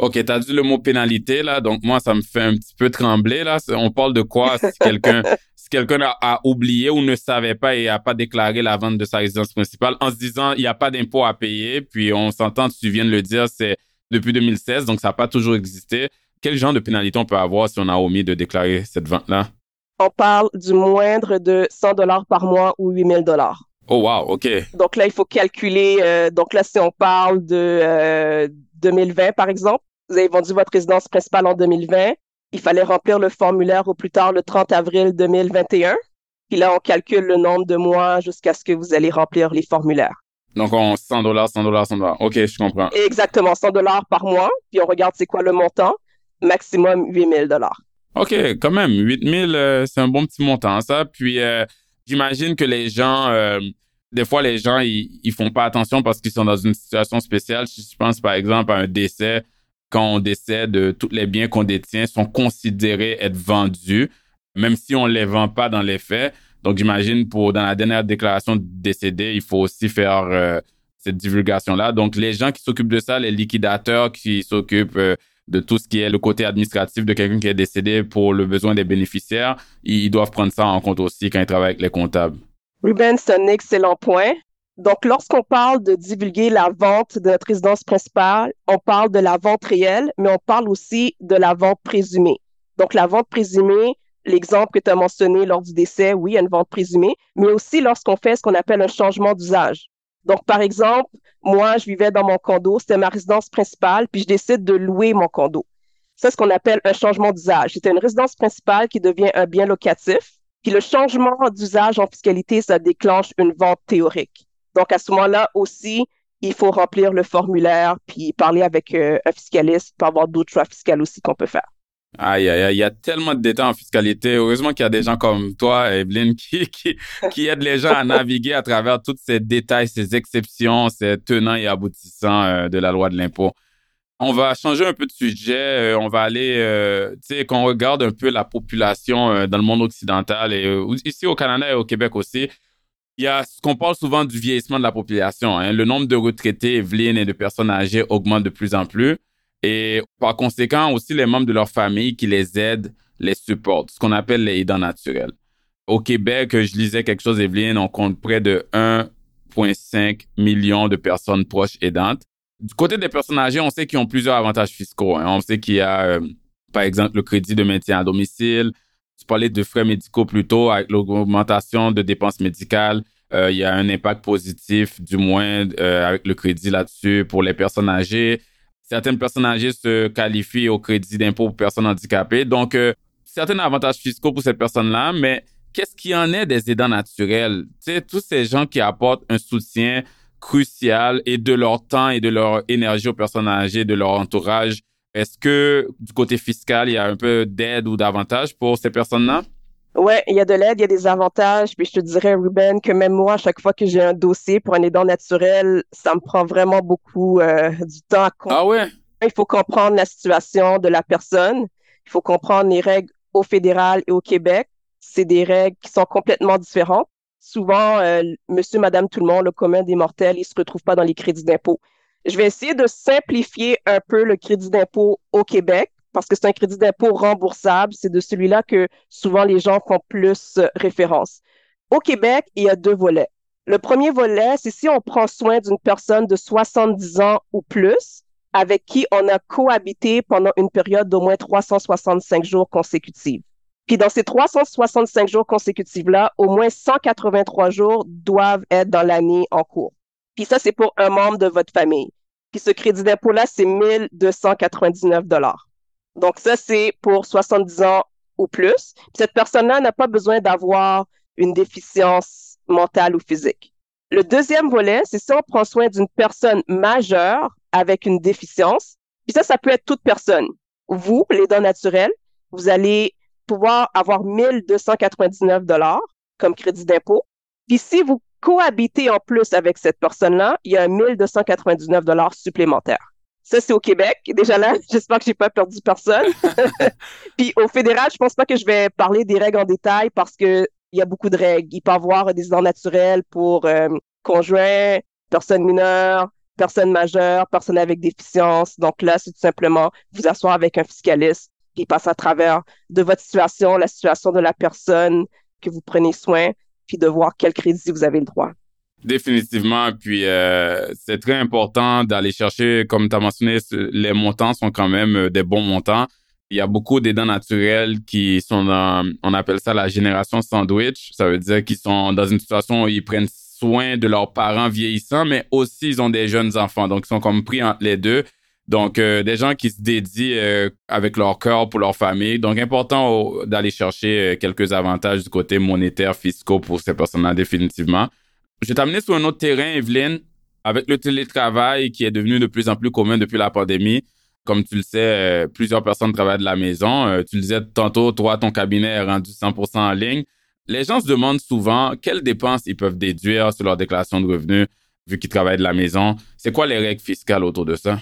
OK, tu as dit le mot pénalité, là. Donc, moi, ça me fait un petit peu trembler, là. On parle de quoi? Si quelqu'un si quelqu'un a, oublié ou ne savait pas et a pas déclaré la vente de sa résidence principale en se disant, il n'y a pas d'impôt à payer. Puis, on s'entend, tu viens de le dire, c'est depuis 2016, donc ça n'a pas toujours existé. Quel genre de pénalité on peut avoir si on a omis de déclarer cette vente-là? On parle du moindre de 100 dollars par mois ou 8000 dollars. Oh wow, OK. Donc là, il faut calculer. Euh, donc là, si on parle de 2020, euh, par exemple, vous avez vendu votre résidence principale en 2020, il fallait remplir le formulaire au plus tard le 30 avril 2021. Puis là, on calcule le nombre de mois jusqu'à ce que vous allez remplir les formulaires. Donc, on 100 dollars, 100 dollars, 100 dollars. OK, je comprends. Exactement, 100 dollars par mois. Puis on regarde c'est quoi le montant. Maximum 8000 dollars. OK, quand même, 8000, euh, c'est un bon petit montant, ça. Puis, euh, j'imagine que les gens, euh, des fois, les gens, ils, ils font pas attention parce qu'ils sont dans une situation spéciale. Si je pense, par exemple, à un décès, quand on décède, tous les biens qu'on détient sont considérés être vendus, même si on les vend pas dans les faits. Donc, j'imagine pour dans la dernière déclaration de décédé, il faut aussi faire euh, cette divulgation-là. Donc, les gens qui s'occupent de ça, les liquidateurs qui s'occupent euh, de tout ce qui est le côté administratif de quelqu'un qui est décédé pour le besoin des bénéficiaires, ils doivent prendre ça en compte aussi quand ils travaillent avec les comptables. Ruben, c'est un excellent point. Donc, lorsqu'on parle de divulguer la vente de notre résidence principale, on parle de la vente réelle, mais on parle aussi de la vente présumée. Donc, la vente présumée, l'exemple que tu as mentionné lors du décès, oui, il y a une vente présumée, mais aussi lorsqu'on fait ce qu'on appelle un changement d'usage. Donc, par exemple, moi, je vivais dans mon condo, c'était ma résidence principale, puis je décide de louer mon condo. C'est ce qu'on appelle un changement d'usage. C'était une résidence principale qui devient un bien locatif. Puis le changement d'usage en fiscalité, ça déclenche une vente théorique. Donc, à ce moment-là aussi, il faut remplir le formulaire, puis parler avec euh, un fiscaliste pour avoir d'autres choix fiscaux aussi qu'on peut faire. Aïe, aïe, aïe, il y a tellement de détails en fiscalité. Heureusement qu'il y a des gens comme toi, Evelyne, qui, qui, qui aident les gens à naviguer à travers tous ces détails, ces exceptions, ces tenants et aboutissants euh, de la loi de l'impôt. On va changer un peu de sujet. Euh, on va aller, euh, tu sais, qu'on regarde un peu la population dans le monde occidental et ici au Canada et au Québec aussi. Il y a ce qu'on parle souvent du vieillissement de la population. Hein. Le nombre de retraités, Evelyne, et de personnes âgées augmente de plus en plus. Et par conséquent, aussi les membres de leur famille qui les aident, les supportent, ce qu'on appelle les aidants naturels. Au Québec, je lisais quelque chose, Evelyne, on compte près de 1,5 million de personnes proches aidantes. Du côté des personnes âgées, on sait qu'ils ont plusieurs avantages fiscaux. Hein. On sait qu'il y a, euh, par exemple, le crédit de maintien à domicile. Tu parlais de frais médicaux plutôt avec l'augmentation de dépenses médicales. Euh, il y a un impact positif, du moins, euh, avec le crédit là-dessus pour les personnes âgées certaines personnes âgées se qualifient au crédit d'impôt pour personnes handicapées. Donc, euh, certains avantages fiscaux pour ces personnes-là, mais qu'est-ce qui en est des aidants naturels? Tu sais, tous ces gens qui apportent un soutien crucial et de leur temps et de leur énergie aux personnes âgées, de leur entourage. Est-ce que du côté fiscal, il y a un peu d'aide ou d'avantage pour ces personnes-là? Ouais, il y a de l'aide, il y a des avantages. Puis je te dirais, Ruben, que même moi, à chaque fois que j'ai un dossier pour un aidant naturel, ça me prend vraiment beaucoup euh, du temps à comprendre. Ah ouais? Il faut comprendre la situation de la personne. Il faut comprendre les règles au fédéral et au Québec. C'est des règles qui sont complètement différentes. Souvent, euh, monsieur, madame, tout le monde, le commun des mortels, ils se retrouvent pas dans les crédits d'impôt. Je vais essayer de simplifier un peu le crédit d'impôt au Québec parce que c'est un crédit d'impôt remboursable. C'est de celui-là que souvent les gens font plus euh, référence. Au Québec, il y a deux volets. Le premier volet, c'est si on prend soin d'une personne de 70 ans ou plus avec qui on a cohabité pendant une période d'au moins 365 jours consécutifs. Puis dans ces 365 jours consécutifs-là, au moins 183 jours doivent être dans l'année en cours. Puis ça, c'est pour un membre de votre famille. Puis ce crédit d'impôt-là, c'est 1299 dollars. Donc ça, c'est pour 70 ans ou plus. Puis cette personne-là n'a pas besoin d'avoir une déficience mentale ou physique. Le deuxième volet, c'est si on prend soin d'une personne majeure avec une déficience. Puis ça, ça peut être toute personne. Vous, les dons naturels, vous allez pouvoir avoir 1299 dollars comme crédit d'impôt. Puis si vous cohabiter en plus avec cette personne-là, il y a un 1299 dollars supplémentaires. Ça, c'est au Québec. Déjà là, j'espère que j'ai pas perdu personne. Puis au fédéral, je pense pas que je vais parler des règles en détail parce que il y a beaucoup de règles. Il peut y avoir des dents naturels pour euh, conjoints, personnes mineures, personnes majeures, personnes avec déficience. Donc là, c'est tout simplement vous asseoir avec un fiscaliste qui passe à travers de votre situation, la situation de la personne que vous prenez soin, puis de voir quel crédit vous avez le droit. Définitivement. Puis euh, c'est très important d'aller chercher, comme tu as mentionné, les montants sont quand même euh, des bons montants. Il y a beaucoup d'aidants naturels qui sont dans, on appelle ça la génération sandwich. Ça veut dire qu'ils sont dans une situation où ils prennent soin de leurs parents vieillissants, mais aussi ils ont des jeunes enfants. Donc, ils sont comme pris entre les deux. Donc, euh, des gens qui se dédient avec leur cœur pour leur famille. Donc, important d'aller chercher quelques avantages du côté monétaire, fiscaux pour ces personnes-là, définitivement. Je vais t'amener sur un autre terrain, Evelyne, avec le télétravail qui est devenu de plus en plus commun depuis la pandémie. Comme tu le sais, euh, plusieurs personnes travaillent de la maison. Euh, tu le disais tantôt, toi, ton cabinet est rendu 100% en ligne. Les gens se demandent souvent quelles dépenses ils peuvent déduire sur leur déclaration de revenus vu qu'ils travaillent de la maison. C'est quoi les règles fiscales autour de ça?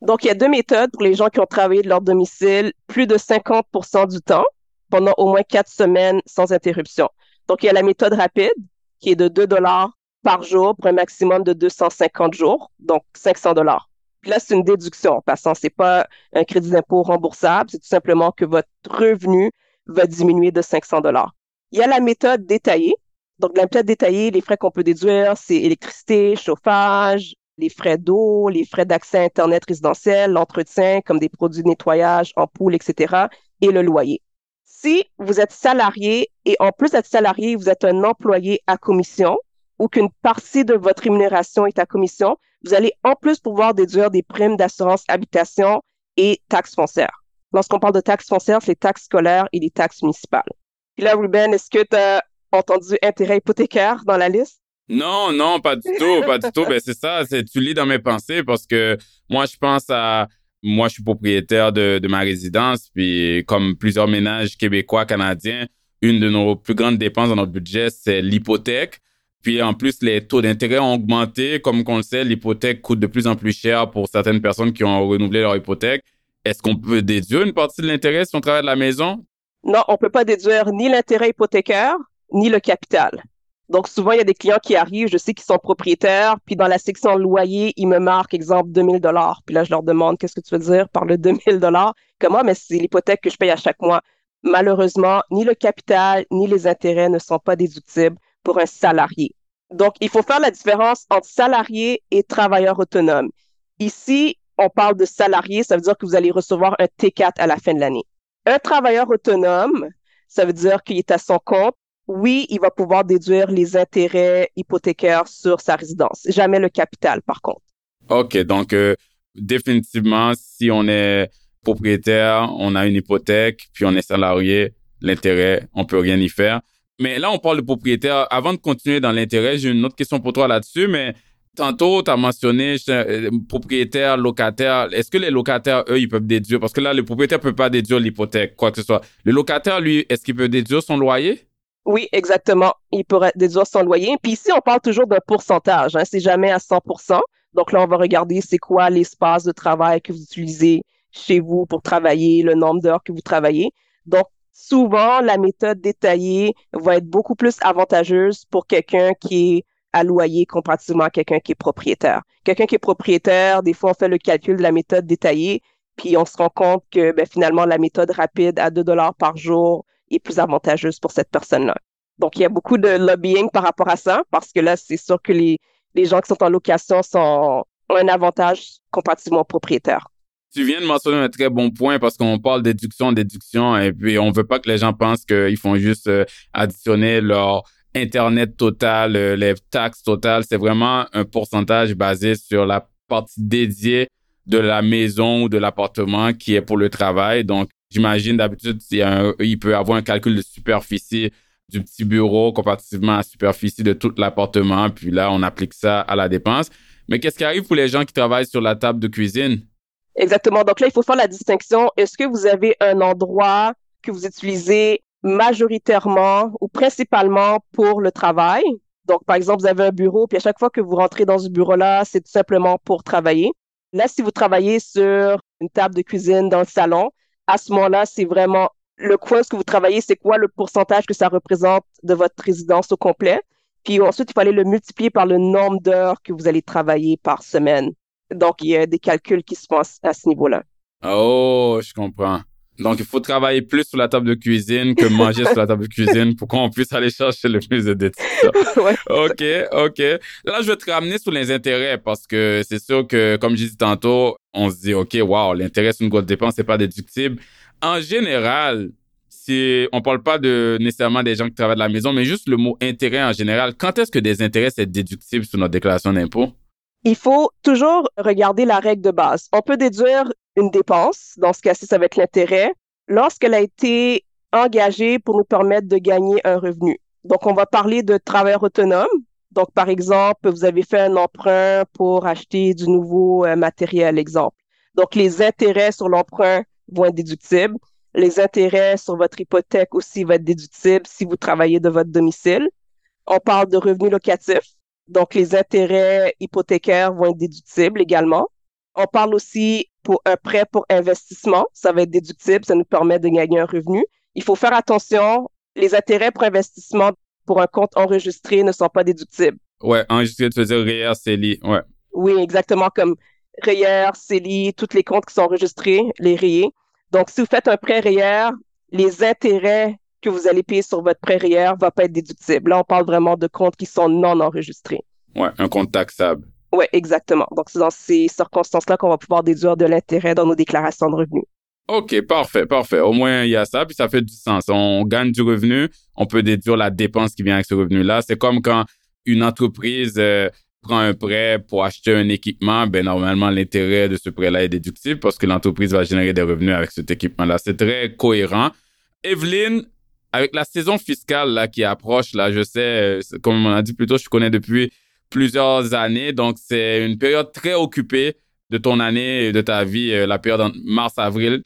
Donc, il y a deux méthodes pour les gens qui ont travaillé de leur domicile plus de 50 du temps pendant au moins quatre semaines sans interruption. Donc, il y a la méthode rapide qui est de 2 dollars par jour pour un maximum de 250 jours, donc 500 dollars. Puis là, c'est une déduction en passant. C'est pas un crédit d'impôt remboursable, c'est tout simplement que votre revenu va diminuer de 500 dollars. Il y a la méthode détaillée. Donc, la méthode détaillée, les frais qu'on peut déduire, c'est électricité, chauffage, les frais d'eau, les frais d'accès à Internet résidentiel, l'entretien, comme des produits de nettoyage, ampoules, etc., et le loyer. Si vous êtes salarié et en plus d'être salarié, vous êtes un employé à commission, ou qu'une partie de votre rémunération est à commission, vous allez en plus pouvoir déduire des primes d'assurance habitation et taxes foncières. Lorsqu'on parle de taxes foncières, c'est les taxes scolaires et les taxes municipales. Puis là, Ruben, est-ce que tu as entendu intérêt hypothécaire dans la liste? Non, non, pas du tout, pas du tout. Ben, c'est ça, c'est, tu lis dans mes pensées parce que moi, je pense à, moi, je suis propriétaire de, de ma résidence, puis comme plusieurs ménages québécois, canadiens, une de nos plus grandes dépenses dans notre budget, c'est l'hypothèque. Puis en plus, les taux d'intérêt ont augmenté. Comme on le sait, l'hypothèque coûte de plus en plus cher pour certaines personnes qui ont renouvelé leur hypothèque. Est-ce qu'on peut déduire une partie de l'intérêt si on travaille de la maison? Non, on peut pas déduire ni l'intérêt hypothécaire, ni le capital. Donc souvent, il y a des clients qui arrivent, je sais qu'ils sont propriétaires, puis dans la section loyer, ils me marquent, exemple, 2000 dollars. Puis là, je leur demande, qu'est-ce que tu veux dire par le 2000 dollars? Comment? Mais c'est l'hypothèque que je paye à chaque mois. Malheureusement, ni le capital, ni les intérêts ne sont pas déductibles pour un salarié. Donc, il faut faire la différence entre salarié et travailleur autonome. Ici, on parle de salarié, ça veut dire que vous allez recevoir un T4 à la fin de l'année. Un travailleur autonome, ça veut dire qu'il est à son compte. Oui, il va pouvoir déduire les intérêts hypothécaires sur sa résidence, jamais le capital par contre. OK, donc euh, définitivement, si on est propriétaire, on a une hypothèque, puis on est salarié, l'intérêt, on peut rien y faire. Mais là, on parle de propriétaire. Avant de continuer dans l'intérêt, j'ai une autre question pour toi là-dessus, mais tantôt, tu as mentionné euh, propriétaire, locataire. Est-ce que les locataires, eux, ils peuvent déduire? Parce que là, le propriétaire peut pas déduire l'hypothèque, quoi que ce soit. Le locataire, lui, est-ce qu'il peut déduire son loyer? Oui, exactement. Il pourrait déduire son loyer. Puis ici, on parle toujours d'un pourcentage. Hein. C'est jamais à 100% Donc là, on va regarder c'est quoi l'espace de travail que vous utilisez chez vous pour travailler, le nombre d'heures que vous travaillez. Donc, souvent, la méthode détaillée va être beaucoup plus avantageuse pour quelqu'un qui est à loyer comparativement à quelqu'un qui est propriétaire. Quelqu'un qui est propriétaire, des fois, on fait le calcul de la méthode détaillée, puis on se rend compte que ben, finalement, la méthode rapide à 2 dollars par jour est plus avantageuse pour cette personne-là. Donc, il y a beaucoup de lobbying par rapport à ça, parce que là, c'est sûr que les, gens qui sont en location sont, ont un avantage comparativement aux propriétaires tu viens de mentionner un très bon point parce qu'on parle d'éduction, d'éduction, et puis on veut pas que les gens pensent qu'ils font juste euh, additionner leur Internet total, euh, les taxes totales. C'est vraiment un pourcentage basé sur la partie dédiée de la maison ou de l'appartement qui est pour le travail. Donc, j'imagine d'habitude, il, il peut avoir un calcul de superficie du petit bureau comparativement à la superficie de tout l'appartement. Puis là, on applique ça à la dépense. Mais qu'est-ce qui arrive pour les gens qui travaillent sur la table de cuisine? Exactement. Donc là, il faut faire la distinction. Est-ce que vous avez un endroit que vous utilisez majoritairement ou principalement pour le travail? Donc, par exemple, vous avez un bureau, puis à chaque fois que vous rentrez dans ce bureau-là, c'est tout simplement pour travailler. Là, si vous travaillez sur une table de cuisine dans le salon, à ce moment-là, c'est vraiment le coin que vous travaillez, c'est quoi le pourcentage que ça représente de votre résidence au complet? Puis ensuite, il fallait le multiplier par le nombre d'heures que vous allez travailler par semaine. Donc, il y a des calculs qui se font à ce niveau-là. Oh, je comprends. Donc, il faut travailler plus sur la table de cuisine que manger sur la table de cuisine pour qu'on puisse aller chercher le plus de détails. ouais. OK, OK. Là, je vais te ramener sur les intérêts parce que c'est sûr que, comme j'ai dit tantôt, on se dit, OK, wow, l'intérêt sur une grosse dépense, c'est pas déductible. En général, si on parle pas de nécessairement des gens qui travaillent de la maison, mais juste le mot intérêt en général, quand est-ce que des intérêts c'est déductible sur notre déclaration d'impôt? Il faut toujours regarder la règle de base. On peut déduire une dépense, dans ce cas-ci, ça va être l'intérêt, lorsqu'elle a été engagée pour nous permettre de gagner un revenu. Donc, on va parler de travail autonome. Donc, par exemple, vous avez fait un emprunt pour acheter du nouveau euh, matériel, exemple. Donc, les intérêts sur l'emprunt vont être déductibles. Les intérêts sur votre hypothèque aussi vont être déductibles si vous travaillez de votre domicile. On parle de revenus locatifs. Donc, les intérêts hypothécaires vont être déductibles également. On parle aussi pour un prêt pour investissement. Ça va être déductible. Ça nous permet de gagner un revenu. Il faut faire attention. Les intérêts pour investissement pour un compte enregistré ne sont pas déductibles. Ouais, enregistré, tu veux dire REER, CELI. Ouais. Oui, exactement comme REER, CELI, tous les comptes qui sont enregistrés, les REER. Donc, si vous faites un prêt REER, les intérêts que vous allez payer sur votre ne vont pas être déductibles. Là, on parle vraiment de comptes qui sont non enregistrés. Ouais, un compte taxable. Oui, exactement. Donc, c'est dans ces circonstances-là qu'on va pouvoir déduire de l'intérêt dans nos déclarations de revenus. OK, parfait, parfait. Au moins, il y a ça, puis ça fait du sens. On gagne du revenu, on peut déduire la dépense qui vient avec ce revenu-là. C'est comme quand une entreprise euh, prend un prêt pour acheter un équipement, ben normalement, l'intérêt de ce prêt-là est déductible parce que l'entreprise va générer des revenus avec cet équipement-là. C'est très cohérent. Evelyne, avec la saison fiscale là qui approche, là, je sais, euh, comme on a dit plus tôt, je connais depuis plusieurs années. Donc, c'est une période très occupée de ton année et de ta vie, euh, la période mars-avril.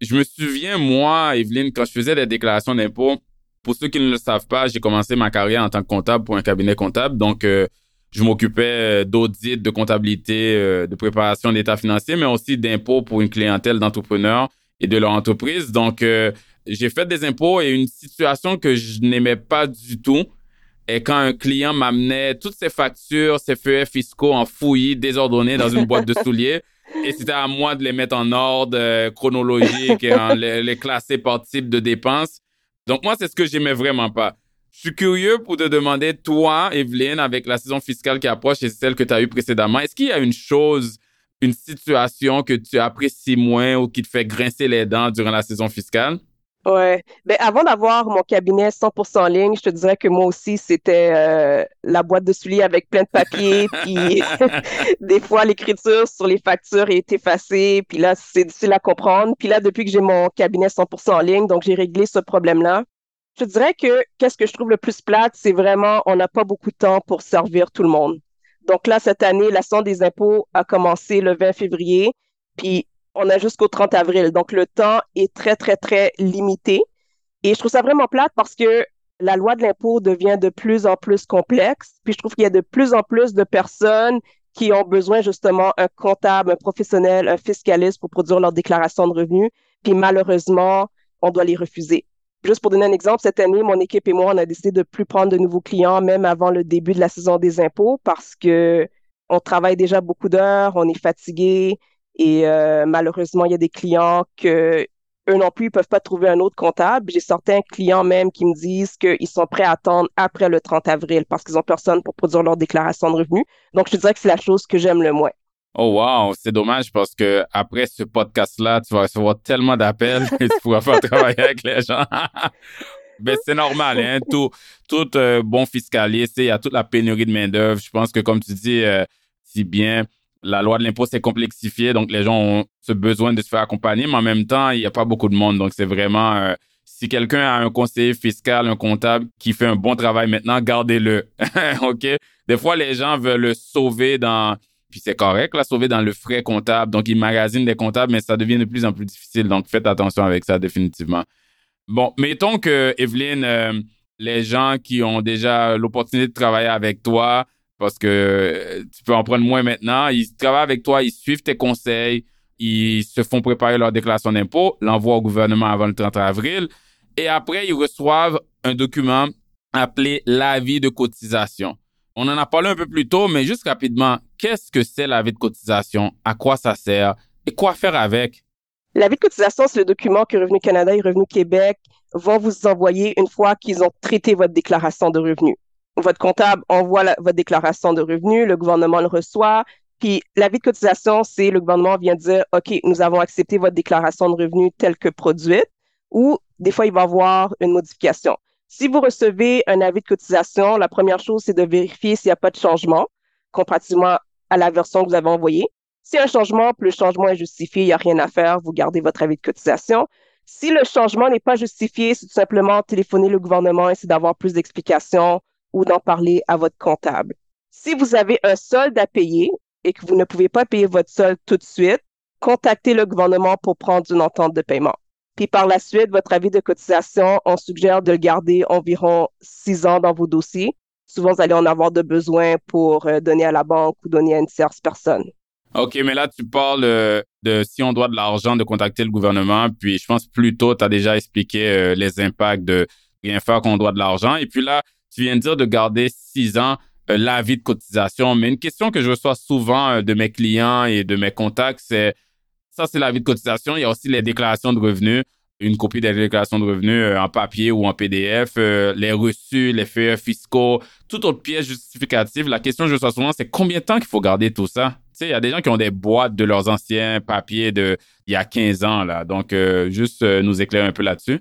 Je me souviens, moi, Evelyne, quand je faisais des déclarations d'impôts, pour ceux qui ne le savent pas, j'ai commencé ma carrière en tant que comptable pour un cabinet comptable. Donc, euh, je m'occupais d'audit, de comptabilité, de préparation d'état financier, mais aussi d'impôts pour une clientèle d'entrepreneurs et de leur entreprise. Donc, j'ai fait des impôts et une situation que je n'aimais pas du tout, et quand un client m'amenait toutes ses factures, ses feuilles fiscaux en fouillis, désordonnés dans une boîte de souliers, et c'était à moi de les mettre en ordre euh, chronologique et en les, les, classer par type de dépenses. Donc moi, c'est ce que j'aimais vraiment pas. Je suis curieux pour te demander, toi, Evelyne, avec la saison fiscale qui approche et celle que tu as eue précédemment, est-ce qu'il y a une chose, une situation que tu apprécies moins ou qui te fait grincer les dents durant la saison fiscale? Ouais. Ben, avant d'avoir mon cabinet 100% en ligne, je te dirais que moi aussi, c'était euh, la boîte de souliers avec plein de papiers. puis des fois, l'écriture sur les factures est effacée. Puis là, c'est difficile à comprendre. Puis là, depuis que j'ai mon cabinet 100% en ligne, donc j'ai réglé ce problème-là. Je te dirais que qu'est-ce que je trouve le plus plate, c'est vraiment, on n'a pas beaucoup de temps pour servir tout le monde. Donc là, cette année, la sonde des impôts a commencé le 20 février. Puis on a jusqu'au 30 avril. Donc, le temps est très, très, très limité. Et je trouve ça vraiment plate parce que la loi de l'impôt devient de plus en plus complexe. Puis je trouve qu'il y a de plus en plus de personnes qui ont besoin justement un comptable, un professionnel, un fiscaliste pour produire leur déclaration de revenus. Puis malheureusement, on doit les refuser. Juste pour donner un exemple, cette année, mon équipe et moi, on a décidé de plus prendre de nouveaux clients, même avant le début de la saison des impôts, parce que on travaille déjà beaucoup d'heures, on est fatigué, et euh, malheureusement, il y a des clients que eux non plus, ils peuvent pas trouver un autre comptable. J'ai certains clients même qui me disent qu'ils sont prêts à attendre après le 30 avril parce qu'ils ont personne pour produire leur déclaration de revenus. Donc, je dirais que c'est la chose que j'aime le moins. Oh wow, c'est dommage parce que après ce podcast-là, tu vas recevoir tellement d'appels que tu pourras pas travailler avec les gens. ben c'est normal, hein. Tout, tout euh, bon fiscaliste, il y a toute la pénurie de main d'œuvre. Je pense que comme tu dis euh, si bien, la loi de l'impôt s'est complexifiée, donc les gens ont ce besoin de se faire accompagner, mais en même temps, il n'y a pas beaucoup de monde, donc c'est vraiment euh, si quelqu'un a un conseiller fiscal, un comptable qui fait un bon travail maintenant, gardez-le. OK? Des fois, les gens veulent le sauver dans puis c'est correct, la sauver dans le frais comptable. Donc, ils magasinent des comptables, mais ça devient de plus en plus difficile. Donc, faites attention avec ça, définitivement. Bon, mettons que, Evelyne, euh, les gens qui ont déjà l'opportunité de travailler avec toi, parce que euh, tu peux en prendre moins maintenant, ils travaillent avec toi, ils suivent tes conseils, ils se font préparer leur déclaration d'impôt, l'envoient au gouvernement avant le 30 avril, et après, ils reçoivent un document appelé l'avis de cotisation. On en a parlé un peu plus tôt, mais juste rapidement, qu'est-ce que c'est l'avis de cotisation? À quoi ça sert? Et quoi faire avec? L'avis de cotisation, c'est le document que Revenu Canada et Revenu Québec vont vous envoyer une fois qu'ils ont traité votre déclaration de revenus. Votre comptable envoie votre déclaration de revenus, le gouvernement le reçoit, puis l'avis de cotisation, c'est le gouvernement vient dire, OK, nous avons accepté votre déclaration de revenus telle que produite, ou des fois, il va y avoir une modification. Si vous recevez un avis de cotisation, la première chose, c'est de vérifier s'il n'y a pas de changement comparativement à la version que vous avez envoyée. Si un changement, plus le changement est justifié, il n'y a rien à faire, vous gardez votre avis de cotisation. Si le changement n'est pas justifié, c'est tout simplement téléphoner le gouvernement, essayer d'avoir plus d'explications ou d'en parler à votre comptable. Si vous avez un solde à payer et que vous ne pouvez pas payer votre solde tout de suite, contactez le gouvernement pour prendre une entente de paiement. Puis par la suite, votre avis de cotisation, on suggère de le garder environ six ans dans vos dossiers. Souvent, vous allez en avoir de besoin pour euh, donner à la banque ou donner à une tierce personne. OK, mais là, tu parles euh, de si on doit de l'argent, de contacter le gouvernement. Puis je pense plus tôt, tu as déjà expliqué euh, les impacts de rien faire qu'on doit de l'argent. Et puis là, tu viens de dire de garder six ans l'avis de cotisation. Mais une question que je reçois souvent de mes clients et de mes contacts, c'est ça, c'est la vie de cotisation. Il y a aussi les déclarations de revenus, une copie des déclarations de revenus euh, en papier ou en PDF, euh, les reçus, les feuilles fiscaux, toute autre pièce justificative. La question que je reçois souvent, c'est combien de temps qu'il faut garder tout ça? Tu sais, il y a des gens qui ont des boîtes de leurs anciens papiers de il y a 15 ans, là. Donc, euh, juste nous éclairer un peu là-dessus.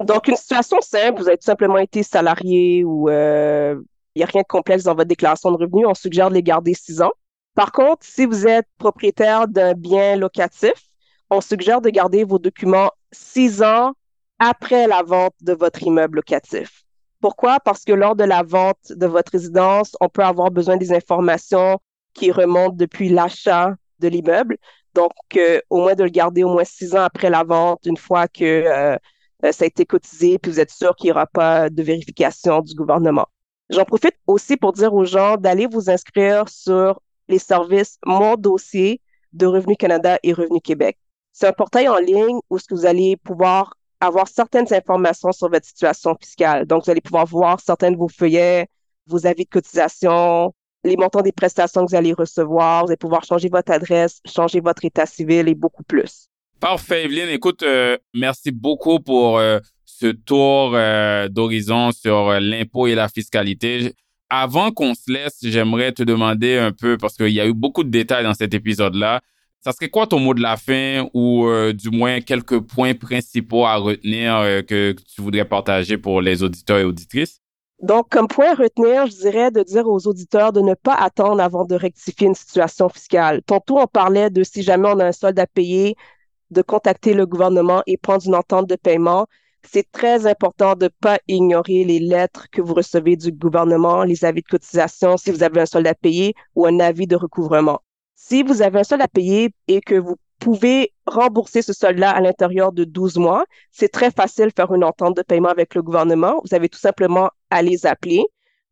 Donc, une situation simple, vous avez tout simplement été salarié ou il n'y a rien de complexe dans votre déclaration de revenus. On suggère de les garder six ans. Par contre, si vous êtes propriétaire d'un bien locatif, on suggère de garder vos documents six ans après la vente de votre immeuble locatif. Pourquoi? Parce que lors de la vente de votre résidence, on peut avoir besoin des informations qui remontent depuis l'achat de l'immeuble. Donc, euh, au moins de le garder au moins six ans après la vente, une fois que euh, euh, ça a été cotisé, puis vous êtes sûr qu'il n'y aura pas de vérification du gouvernement. J'en profite aussi pour dire aux gens d'aller vous inscrire sur les services Mon dossier de Revenu Canada et Revenu Québec. C'est un portail en ligne où ce que vous allez pouvoir avoir certaines informations sur votre situation fiscale. Donc, vous allez pouvoir voir certains de vos feuillets, vos avis de cotisation, les montants des prestations que vous allez recevoir. Vous allez pouvoir changer votre adresse, changer votre état civil et beaucoup plus. Parfait, Evelyne. Écoute, euh, merci beaucoup pour euh, ce tour euh, d'horizon sur l'impôt et la fiscalité avant qu'on se laisse, j'aimerais te demander un peu, parce qu'il y a eu beaucoup de détails dans cet épisode-là, ça serait quoi ton mot de la fin ou du moins quelques points principaux à retenir que tu voudrais partager pour les auditeurs et auditrices? Donc, comme point à retenir, je dirais de dire aux auditeurs de ne pas attendre avant de rectifier une situation fiscale. Tantôt, on parlait de si jamais on a un solde à payer, de contacter le gouvernement et prendre une entente de paiement c'est très important de ne pas ignorer les lettres que vous recevez du gouvernement, les avis de cotisation si vous avez un solde à payer ou un avis de recouvrement. Si vous avez un solde à payer et que vous pouvez rembourser ce solde-là à l'intérieur de 12 mois, c'est très facile de faire une entente de paiement avec le gouvernement. Vous avez tout simplement à les appeler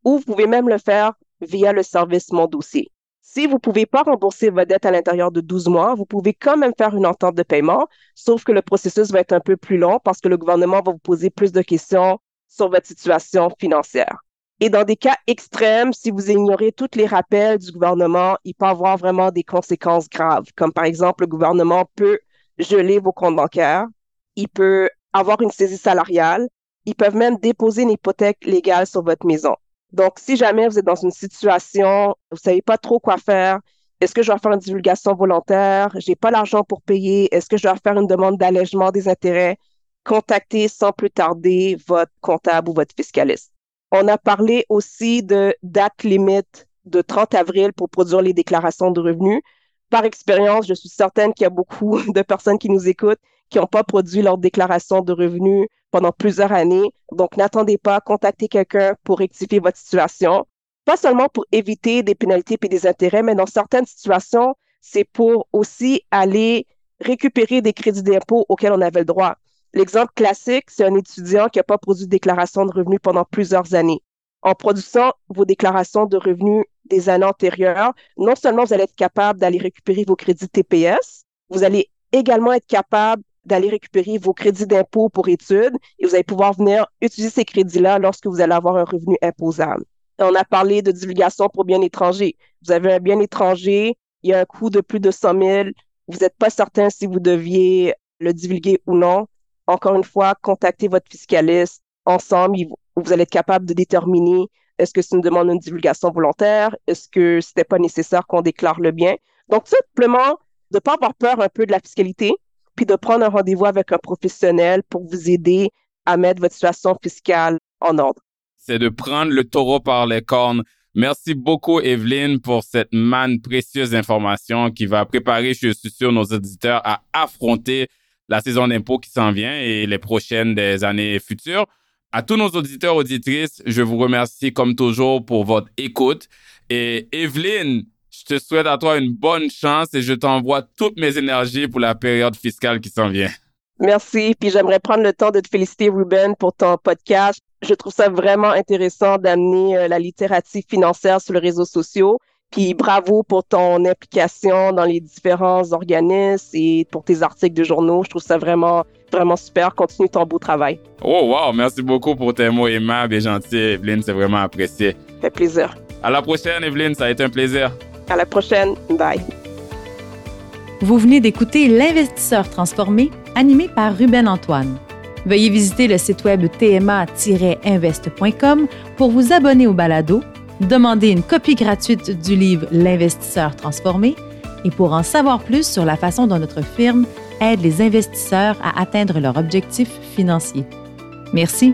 ou vous pouvez même le faire via le service Mon dossier. Si vous ne pouvez pas rembourser votre dette à l'intérieur de 12 mois, vous pouvez quand même faire une entente de paiement, sauf que le processus va être un peu plus long parce que le gouvernement va vous poser plus de questions sur votre situation financière. Et dans des cas extrêmes, si vous ignorez tous les rappels du gouvernement, il peut avoir vraiment des conséquences graves, comme par exemple, le gouvernement peut geler vos comptes bancaires, il peut avoir une saisie salariale, ils peuvent même déposer une hypothèque légale sur votre maison. Donc, si jamais vous êtes dans une situation, vous savez pas trop quoi faire, Est-ce que je dois faire une divulgation volontaire? J'ai pas l'argent pour payer. Est-ce que je dois faire une demande d'allègement des intérêts? Contactez sans plus tarder votre comptable ou votre fiscaliste. On a parlé aussi de date limite de 30 avril pour produire les déclarations de revenus. Par expérience, je suis certaine qu'il y a beaucoup de personnes qui nous écoutent qui n'ont pas produit leur déclaration de revenus pendant plusieurs années. Donc, n'attendez pas, contactez quelqu'un pour rectifier votre situation. Pas seulement pour éviter des pénalités et des intérêts, mais dans certaines situations, c'est pour aussi aller récupérer des crédits d'impôt auxquels on avait le droit. L'exemple classique, c'est un étudiant qui n'a pas produit de déclaration de revenus pendant plusieurs années. En produisant vos déclarations de revenus des années antérieures, non seulement vous allez être capable d'aller récupérer vos crédits TPS, vous allez également être capable d'aller récupérer vos crédits d'impôt pour études et vous allez pouvoir venir utiliser ces crédits-là lorsque vous allez avoir un revenu imposable. On a parlé de divulgation pour bien étranger. Vous avez un bien étranger, il y a un coût de plus de 100 000. Vous n'êtes pas certain si vous deviez le divulguer ou non. Encore une fois, contactez votre fiscaliste. Ensemble, vous allez être capable de déterminer est-ce que c'est une demande de divulgation volontaire? Est-ce que c'était pas nécessaire qu'on déclare le bien? Donc, simplement, de pas avoir peur un peu de la fiscalité, puis de prendre un rendez-vous avec un professionnel pour vous aider à mettre votre situation fiscale en ordre. C'est de prendre le taureau par les cornes. Merci beaucoup, Evelyne, pour cette manne précieuse d'informations qui va préparer, je suis sûr, nos auditeurs à affronter la saison d'impôt qui s'en vient et les prochaines des années futures. À tous nos auditeurs, auditrices, je vous remercie comme toujours pour votre écoute. Et Evelyne, je te souhaite à toi une bonne chance et je t'envoie toutes mes énergies pour la période fiscale qui s'en vient. Merci. Puis j'aimerais prendre le temps de te féliciter, Ruben, pour ton podcast. Je trouve ça vraiment intéressant d'amener euh, la littératie financière sur les réseaux sociaux. Puis bravo pour ton implication dans les différents organismes et pour tes articles de journaux. Je trouve ça vraiment, vraiment super. Continue ton beau travail. Oh, wow. Merci beaucoup pour tes mots aimables et gentils, Evelyne. C'est vraiment apprécié. Ça fait plaisir. À la prochaine, Evelyne. Ça a été un plaisir. À la prochaine. Bye. Vous venez d'écouter L'investisseur transformé, animé par Ruben Antoine. Veuillez visiter le site web tma-invest.com pour vous abonner au balado Demandez une copie gratuite du livre L'investisseur transformé et pour en savoir plus sur la façon dont notre firme aide les investisseurs à atteindre leurs objectifs financiers. Merci.